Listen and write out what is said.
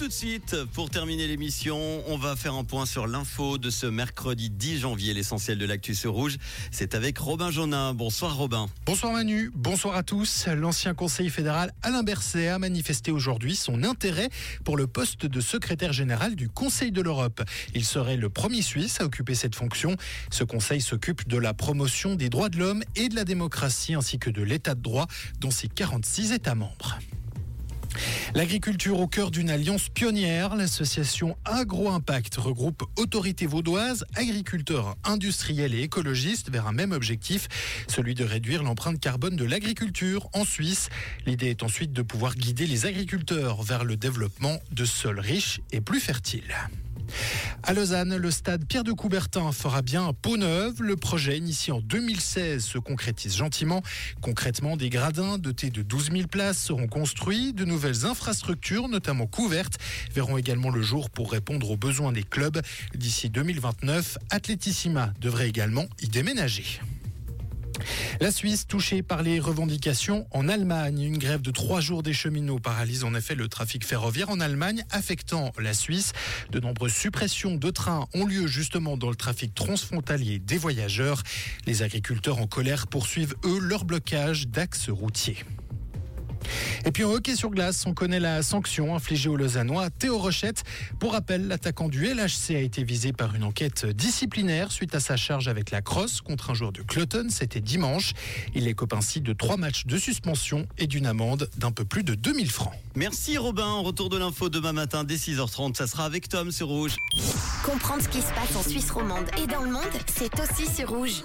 tout de suite, pour terminer l'émission, on va faire un point sur l'info de ce mercredi 10 janvier. L'essentiel de l'actu sur Rouge, c'est avec Robin Jonin. Bonsoir Robin. Bonsoir Manu, bonsoir à tous. L'ancien conseiller fédéral Alain Berset a manifesté aujourd'hui son intérêt pour le poste de secrétaire général du Conseil de l'Europe. Il serait le premier Suisse à occuper cette fonction. Ce conseil s'occupe de la promotion des droits de l'homme et de la démocratie ainsi que de l'état de droit dans ses 46 États membres. L'agriculture au cœur d'une alliance pionnière, l'association Agro-Impact regroupe autorités vaudoises, agriculteurs, industriels et écologistes vers un même objectif, celui de réduire l'empreinte carbone de l'agriculture en Suisse. L'idée est ensuite de pouvoir guider les agriculteurs vers le développement de sols riches et plus fertiles. À Lausanne, le stade Pierre de Coubertin fera bien peau neuve. Le projet initié en 2016 se concrétise gentiment. Concrètement, des gradins dotés de 12 000 places seront construits. De nouvelles infrastructures, notamment couvertes, verront également le jour pour répondre aux besoins des clubs. D'ici 2029, Atletissima devrait également y déménager. La Suisse touchée par les revendications en Allemagne. Une grève de trois jours des cheminots paralyse en effet le trafic ferroviaire en Allemagne, affectant la Suisse. De nombreuses suppressions de trains ont lieu justement dans le trafic transfrontalier des voyageurs. Les agriculteurs en colère poursuivent eux leur blocage d'axes routiers. Et puis en hockey sur glace, on connaît la sanction infligée au Lausannois Théo Rochette. Pour rappel, l'attaquant du LHC a été visé par une enquête disciplinaire suite à sa charge avec la crosse contre un joueur de Cloton. C'était dimanche. Il écope ainsi de trois matchs de suspension et d'une amende d'un peu plus de 2000 francs. Merci Robin. Retour de l'info demain matin dès 6h30. Ça sera avec Tom sur Rouge. Comprendre ce qui se passe en Suisse romande et dans le monde, c'est aussi sur Rouge.